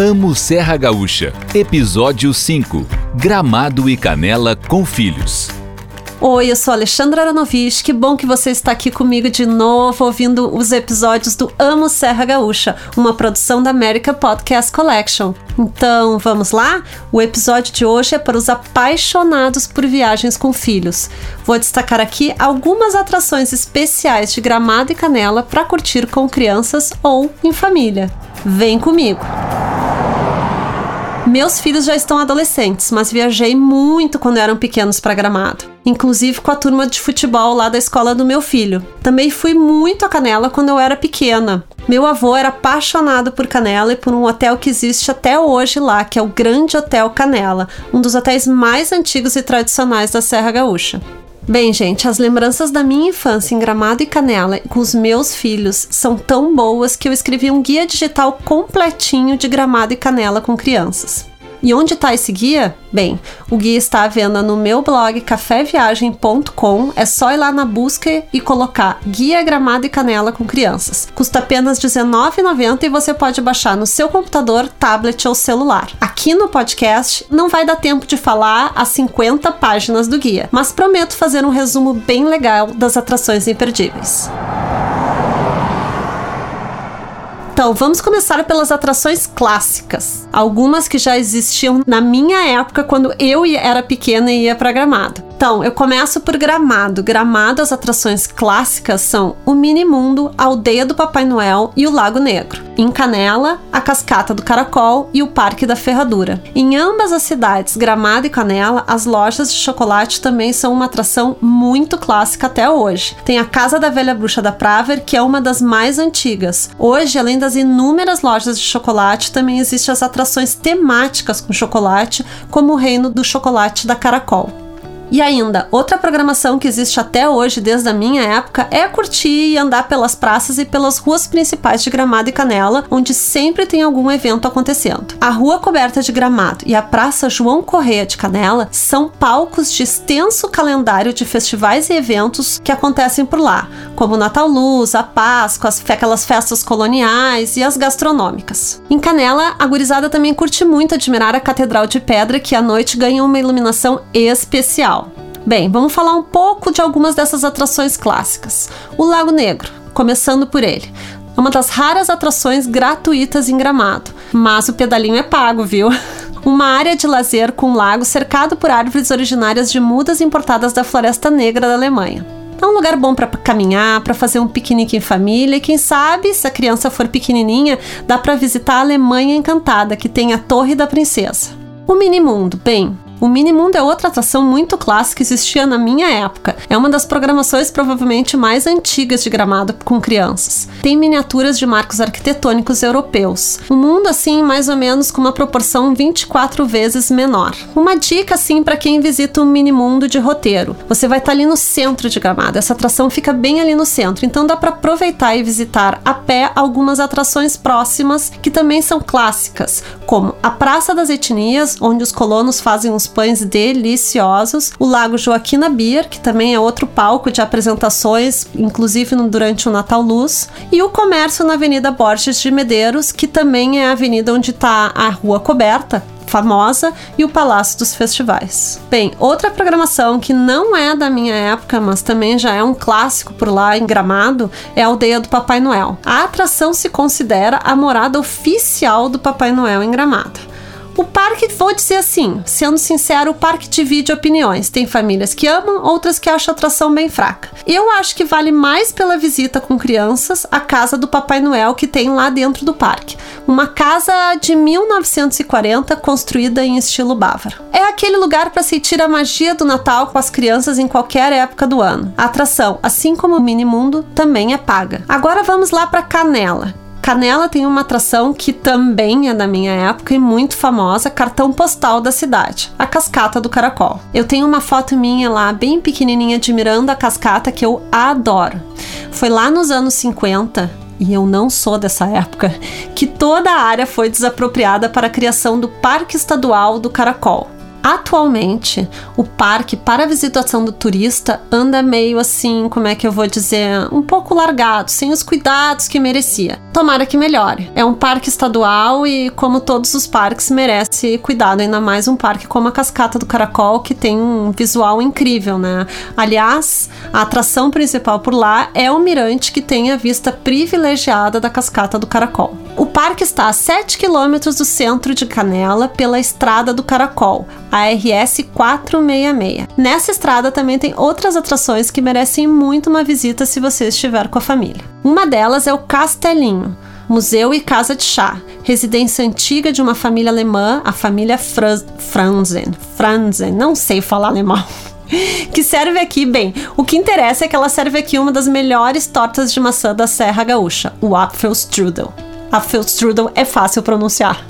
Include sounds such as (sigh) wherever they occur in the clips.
Amo Serra Gaúcha, Episódio 5 Gramado e Canela com Filhos. Oi, eu sou Alexandra Aranovich. Que bom que você está aqui comigo de novo, ouvindo os episódios do Amo Serra Gaúcha, uma produção da America Podcast Collection. Então, vamos lá? O episódio de hoje é para os apaixonados por viagens com filhos. Vou destacar aqui algumas atrações especiais de Gramado e Canela para curtir com crianças ou em família. Vem comigo! Meus filhos já estão adolescentes, mas viajei muito quando eram pequenos para Gramado, inclusive com a turma de futebol lá da escola do meu filho. Também fui muito a Canela quando eu era pequena. Meu avô era apaixonado por Canela e por um hotel que existe até hoje lá, que é o Grande Hotel Canela, um dos hotéis mais antigos e tradicionais da Serra Gaúcha. Bem, gente, as lembranças da minha infância em Gramado e Canela com os meus filhos são tão boas que eu escrevi um guia digital completinho de Gramado e Canela com crianças. E onde está esse guia? Bem, o guia está à venda no meu blog caféviagem.com. É só ir lá na busca e colocar Guia Gramado e Canela com Crianças. Custa apenas R$19,90 e você pode baixar no seu computador, tablet ou celular. Aqui no podcast não vai dar tempo de falar as 50 páginas do guia, mas prometo fazer um resumo bem legal das atrações imperdíveis. Então, vamos começar pelas atrações clássicas. Algumas que já existiam na minha época, quando eu era pequena e ia para Gramado. Então, eu começo por Gramado. Gramado, as atrações clássicas são o Mini Mundo, a Aldeia do Papai Noel e o Lago Negro. Em Canela, a Cascata do Caracol e o Parque da Ferradura. Em ambas as cidades, Gramado e Canela, as lojas de chocolate também são uma atração muito clássica até hoje. Tem a Casa da Velha Bruxa da Praver, que é uma das mais antigas. Hoje, além das inúmeras lojas de chocolate, também existem as atrações temáticas com chocolate, como o Reino do Chocolate da Caracol. E ainda, outra programação que existe até hoje, desde a minha época, é curtir e andar pelas praças e pelas ruas principais de Gramado e Canela, onde sempre tem algum evento acontecendo. A Rua Coberta de Gramado e a Praça João Correia de Canela são palcos de extenso calendário de festivais e eventos que acontecem por lá, como o Natal Luz, a Páscoa, as, aquelas festas coloniais e as gastronômicas. Em Canela, a gurizada também curte muito admirar a Catedral de Pedra, que à noite ganha uma iluminação especial. Bem, vamos falar um pouco de algumas dessas atrações clássicas. O Lago Negro, começando por ele. É uma das raras atrações gratuitas em Gramado, mas o pedalinho é pago, viu? (laughs) Uma área de lazer com um lago cercado por árvores originárias de mudas importadas da Floresta Negra da Alemanha. É um lugar bom para caminhar, para fazer um piquenique em família e quem sabe, se a criança for pequenininha, dá para visitar a Alemanha Encantada, que tem a Torre da Princesa. O Mini Mundo, bem, o Minimundo é outra atração muito clássica que existia na minha época. É uma das programações provavelmente mais antigas de Gramado com crianças. Tem miniaturas de marcos arquitetônicos europeus. Um mundo assim, mais ou menos com uma proporção 24 vezes menor. Uma dica assim para quem visita um Minimundo de roteiro. Você vai estar tá ali no centro de Gramado. Essa atração fica bem ali no centro, então dá para aproveitar e visitar a pé algumas atrações próximas que também são clássicas, como a Praça das Etnias, onde os colonos fazem uns pães deliciosos. O Lago Joaquina Beer, que também é outro palco de apresentações, inclusive durante o Natal Luz. E o comércio na Avenida Borges de Medeiros, que também é a avenida onde está a Rua Coberta, famosa e o Palácio dos Festivais. Bem, outra programação que não é da minha época, mas também já é um clássico por lá em Gramado, é a Aldeia do Papai Noel. A atração se considera a morada oficial do Papai Noel em Gramado. O parque, vou dizer assim, sendo sincero, o parque divide opiniões. Tem famílias que amam, outras que acham a atração bem fraca. Eu acho que vale mais pela visita com crianças a casa do Papai Noel que tem lá dentro do parque. Uma casa de 1940 construída em estilo bávaro. É aquele lugar para sentir a magia do Natal com as crianças em qualquer época do ano. A atração, assim como o Mini Mundo, também é paga. Agora vamos lá para Canela Canela tem uma atração que também é da minha época e muito famosa, cartão postal da cidade, a Cascata do Caracol. Eu tenho uma foto minha lá, bem pequenininha, admirando a cascata que eu adoro. Foi lá nos anos 50 e eu não sou dessa época, que toda a área foi desapropriada para a criação do Parque Estadual do Caracol. Atualmente, o parque para a visitação do turista anda meio assim, como é que eu vou dizer, um pouco largado, sem os cuidados que merecia. Tomara que melhore. É um parque estadual e, como todos os parques, merece cuidado, ainda mais um parque como a Cascata do Caracol, que tem um visual incrível, né? Aliás, a atração principal por lá é o mirante que tem a vista privilegiada da Cascata do Caracol. Parque está a 7 quilômetros do centro de Canela pela Estrada do Caracol, a RS 466. Nessa estrada também tem outras atrações que merecem muito uma visita se você estiver com a família. Uma delas é o Castelinho. Museu e Casa de Chá, residência antiga de uma família alemã, a família Franzen. Franzen, não sei falar alemão (laughs) que serve aqui, bem, o que interessa é que ela serve aqui uma das melhores tortas de maçã da Serra Gaúcha, o Apfelstrudel. Apfelstrudel é fácil pronunciar.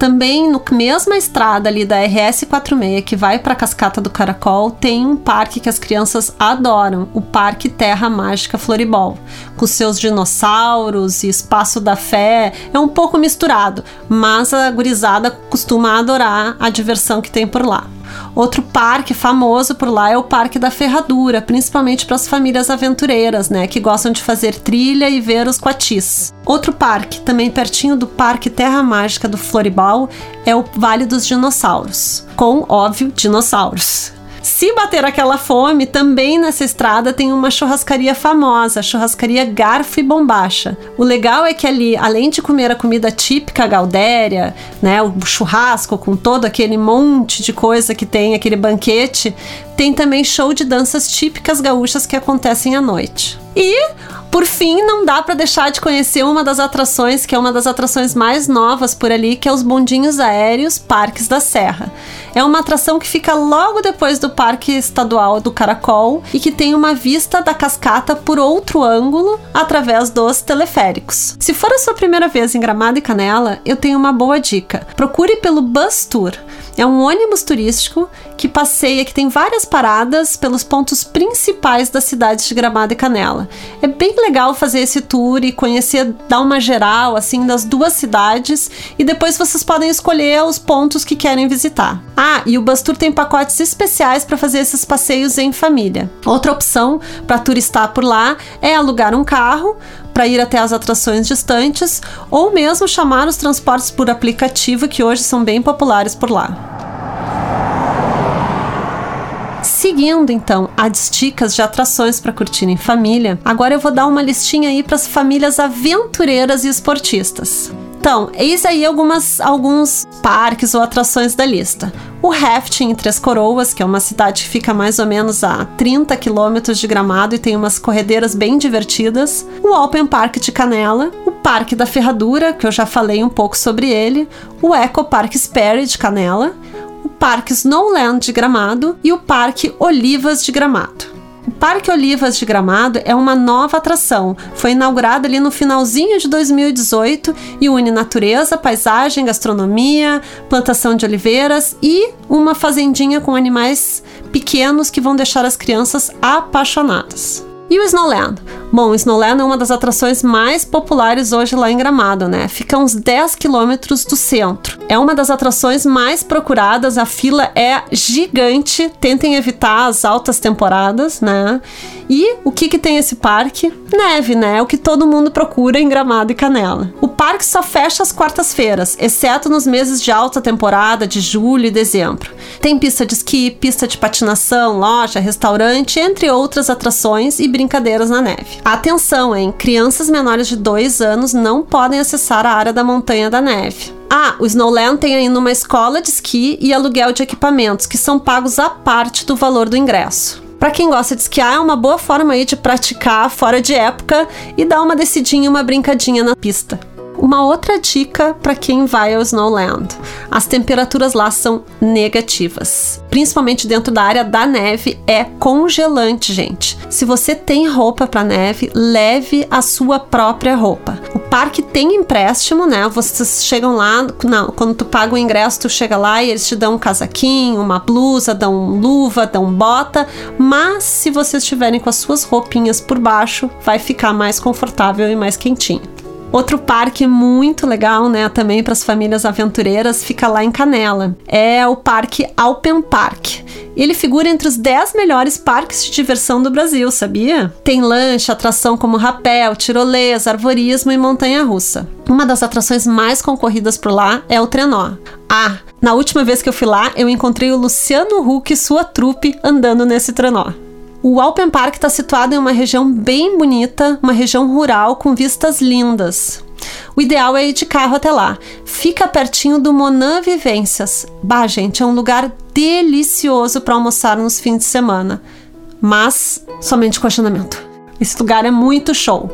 Também no mesma estrada ali da RS 46 que vai para a Cascata do Caracol, tem um parque que as crianças adoram, o Parque Terra Mágica Floribol, com seus dinossauros e espaço da fé. É um pouco misturado, mas a gurizada costuma adorar a diversão que tem por lá. Outro parque famoso por lá é o Parque da Ferradura, principalmente para as famílias aventureiras, né, que gostam de fazer trilha e ver os coatis. Outro parque, também pertinho do Parque Terra Mágica do Floribal, é o Vale dos Dinossauros, com, óbvio, dinossauros. Se bater aquela fome, também nessa estrada tem uma churrascaria famosa, churrascaria Garfo e Bombacha. O legal é que ali, além de comer a comida típica gaudéria, né, o churrasco com todo aquele monte de coisa que tem, aquele banquete, tem também show de danças típicas gaúchas que acontecem à noite. E por fim, não dá para deixar de conhecer uma das atrações, que é uma das atrações mais novas por ali, que é os bondinhos aéreos Parques da Serra. É uma atração que fica logo depois do Parque Estadual do Caracol e que tem uma vista da cascata por outro ângulo através dos teleféricos. Se for a sua primeira vez em Gramado e Canela, eu tenho uma boa dica. Procure pelo Bus Tour. É um ônibus turístico que passeia, que tem várias paradas pelos pontos principais da cidade de Gramado e Canela. É bem legal fazer esse tour e conhecer, dar uma geral assim das duas cidades e depois vocês podem escolher os pontos que querem visitar. Ah, e o Bus Tour tem pacotes especiais para fazer esses passeios em família. Outra opção para turistar por lá é alugar um carro para ir até as atrações distantes ou mesmo chamar os transportes por aplicativo que hoje são bem populares por lá. Seguindo então as dicas de atrações para curtir em família, agora eu vou dar uma listinha aí para as famílias aventureiras e esportistas. Então, eis aí algumas, alguns parques ou atrações da lista. O rafting em Três Coroas, que é uma cidade que fica mais ou menos a 30 quilômetros de Gramado e tem umas corredeiras bem divertidas. O Open Park de Canela, o Parque da Ferradura, que eu já falei um pouco sobre ele, o Eco Park Sperry de Canela, o Parque Snowland de Gramado e o Parque Olivas de Gramado. Parque Olivas de Gramado é uma nova atração. Foi inaugurado ali no finalzinho de 2018 e une natureza, paisagem, gastronomia, plantação de oliveiras e uma fazendinha com animais pequenos que vão deixar as crianças apaixonadas. E o Snowland? Bom, o Snowland é uma das atrações mais populares hoje lá em Gramado, né? Fica uns 10 quilômetros do centro. É uma das atrações mais procuradas, a fila é gigante. Tentem evitar as altas temporadas, né? E o que que tem esse parque? Neve, né? É o que todo mundo procura em Gramado e Canela. O parque só fecha às quartas-feiras, exceto nos meses de alta temporada, de julho e dezembro. Tem pista de esqui, pista de patinação, loja, restaurante, entre outras atrações e brincadeiras na neve. Atenção, hein? Crianças menores de 2 anos não podem acessar a área da montanha da neve. Ah, o Snowland tem ainda uma escola de esqui e aluguel de equipamentos, que são pagos à parte do valor do ingresso. Para quem gosta de esquiar, é uma boa forma aí de praticar fora de época e dar uma descidinha, uma brincadinha na pista. Uma outra dica para quem vai ao Snowland: as temperaturas lá são negativas, principalmente dentro da área da neve, é congelante, gente. Se você tem roupa para neve, leve a sua própria roupa. O parque tem empréstimo, né? Vocês chegam lá, não, quando tu paga o ingresso, tu chega lá e eles te dão um casaquinho, uma blusa, dão luva, dão bota, mas se vocês estiverem com as suas roupinhas por baixo, vai ficar mais confortável e mais quentinho. Outro parque muito legal, né, também para as famílias aventureiras, fica lá em Canela. É o Parque Alpen Park. Ele figura entre os 10 melhores parques de diversão do Brasil, sabia? Tem lancha, atração como rapel, tirolesa, arvorismo e montanha-russa. Uma das atrações mais concorridas por lá é o trenó. Ah, na última vez que eu fui lá, eu encontrei o Luciano Huck e sua trupe andando nesse trenó. O Alpen Park está situado em uma região bem bonita, uma região rural com vistas lindas. O ideal é ir de carro até lá. Fica pertinho do Monan Vivências. Bah, gente, é um lugar delicioso para almoçar nos fins de semana. Mas somente com agendamento. Esse lugar é muito show.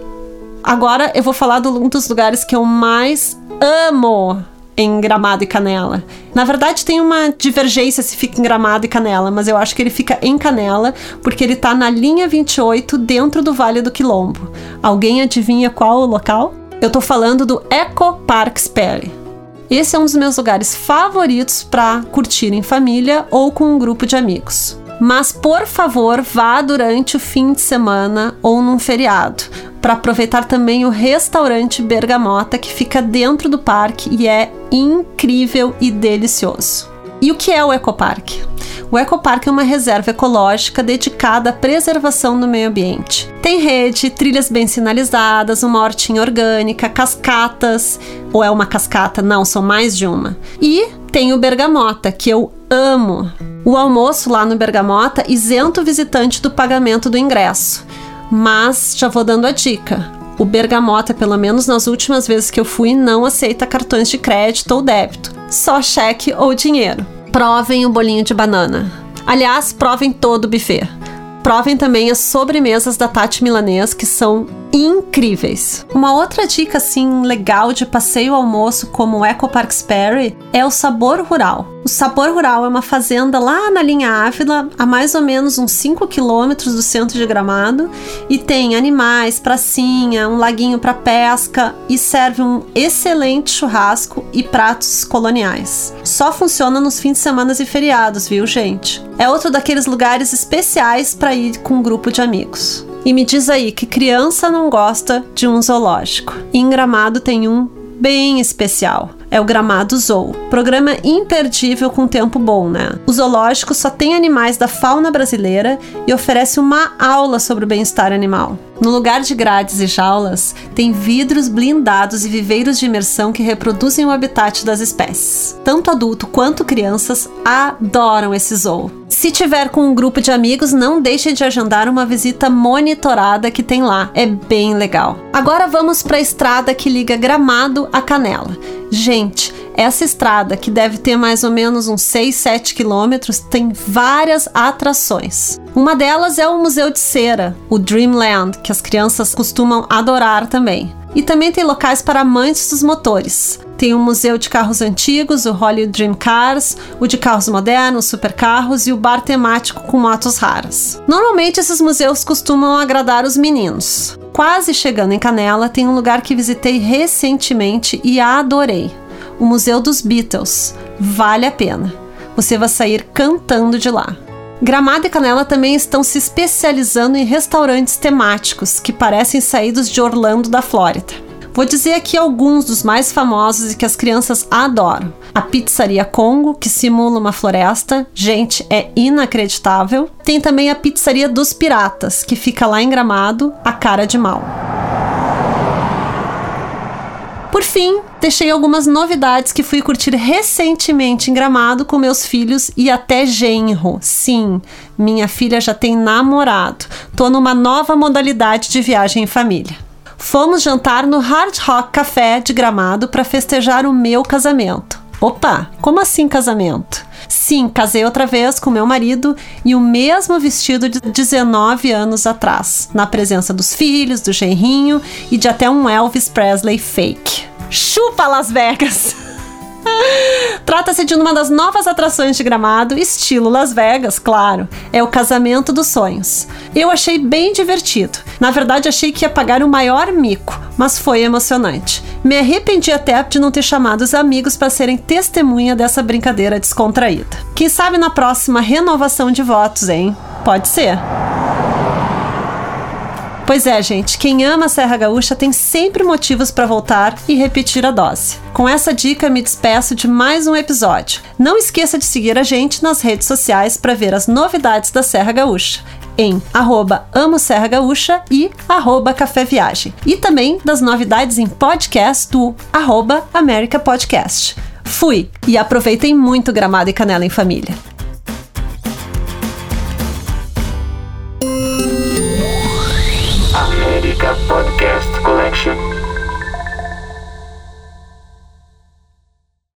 Agora eu vou falar de um dos lugares que eu mais amo em Gramado e Canela. Na verdade, tem uma divergência se fica em Gramado e Canela, mas eu acho que ele fica em Canela porque ele tá na linha 28 dentro do Vale do Quilombo. Alguém adivinha qual o local? Eu tô falando do Eco Park Sperry. Esse é um dos meus lugares favoritos para curtir em família ou com um grupo de amigos. Mas por favor, vá durante o fim de semana ou num feriado, para aproveitar também o restaurante Bergamota que fica dentro do parque e é incrível e delicioso. E o que é o Ecoparque? O Ecoparque é uma reserva ecológica dedicada à preservação do meio ambiente. Tem rede, trilhas bem sinalizadas, uma hortinha orgânica, cascatas, ou é uma cascata? Não, são mais de uma. E tem o Bergamota, que eu amo. O almoço lá no Bergamota isenta o visitante do pagamento do ingresso. Mas já vou dando a dica. O Bergamota, pelo menos nas últimas vezes que eu fui, não aceita cartões de crédito ou débito, só cheque ou dinheiro. Provem o bolinho de banana. Aliás, provem todo o buffet. Provem também as sobremesas da Tati Milanês, que são incríveis. Uma outra dica assim legal de passeio almoço como o Eco Park Sperry é o Sabor Rural. O Sabor Rural é uma fazenda lá na linha Ávila, a mais ou menos uns 5 quilômetros do centro de Gramado, e tem animais, pracinha, um laguinho para pesca e serve um excelente churrasco e pratos coloniais. Só funciona nos fins de semana e feriados, viu, gente? É outro daqueles lugares especiais para ir com um grupo de amigos. E me diz aí que criança não gosta de um zoológico. em Gramado tem um bem especial é o Gramado Zoo. Programa imperdível com tempo bom, né? O zoológico só tem animais da fauna brasileira e oferece uma aula sobre o bem-estar animal. No lugar de grades e jaulas, tem vidros blindados e viveiros de imersão que reproduzem o habitat das espécies. Tanto adulto quanto crianças adoram esse zoo. Se tiver com um grupo de amigos, não deixe de agendar uma visita monitorada que tem lá. É bem legal. Agora vamos para a estrada que liga Gramado a Canela. Gente, essa estrada, que deve ter mais ou menos uns 6, 7 quilômetros, tem várias atrações. Uma delas é o Museu de Cera, o Dreamland, que as crianças costumam adorar também. E também tem locais para amantes dos motores. Tem o Museu de Carros Antigos, o Hollywood Dream Cars, o de carros modernos, supercarros e o bar temático com motos raras. Normalmente esses museus costumam agradar os meninos. Quase chegando em Canela, tem um lugar que visitei recentemente e adorei: o Museu dos Beatles. Vale a pena. Você vai sair cantando de lá. Gramado e Canela também estão se especializando em restaurantes temáticos que parecem saídos de Orlando, da Flórida. Vou dizer aqui alguns dos mais famosos e que as crianças adoram. A Pizzaria Congo, que simula uma floresta. Gente, é inacreditável. Tem também a Pizzaria dos Piratas, que fica lá em Gramado, a cara de mal. Por fim, deixei algumas novidades que fui curtir recentemente em Gramado com meus filhos e até genro. Sim, minha filha já tem namorado. Tô numa nova modalidade de viagem em família. Fomos jantar no Hard Rock Café de Gramado para festejar o meu casamento. Opa, como assim casamento? Sim, casei outra vez com meu marido e o mesmo vestido de 19 anos atrás, na presença dos filhos, do genrinho e de até um Elvis Presley fake. Chupa Las Vegas! (laughs) Trata-se de uma das novas atrações de gramado, estilo Las Vegas, claro. É o casamento dos sonhos. Eu achei bem divertido. Na verdade, achei que ia pagar o maior mico, mas foi emocionante. Me arrependi até de não ter chamado os amigos para serem testemunha dessa brincadeira descontraída. Quem sabe na próxima renovação de votos, hein? Pode ser. Pois é, gente, quem ama a Serra Gaúcha tem sempre motivos para voltar e repetir a dose. Com essa dica, me despeço de mais um episódio. Não esqueça de seguir a gente nas redes sociais para ver as novidades da Serra Gaúcha em arroba Amo Serra Gaúcha e arroba Café Viagem. E também das novidades em podcast do arroba Podcast. Fui e aproveitem muito Gramado e Canela em Família.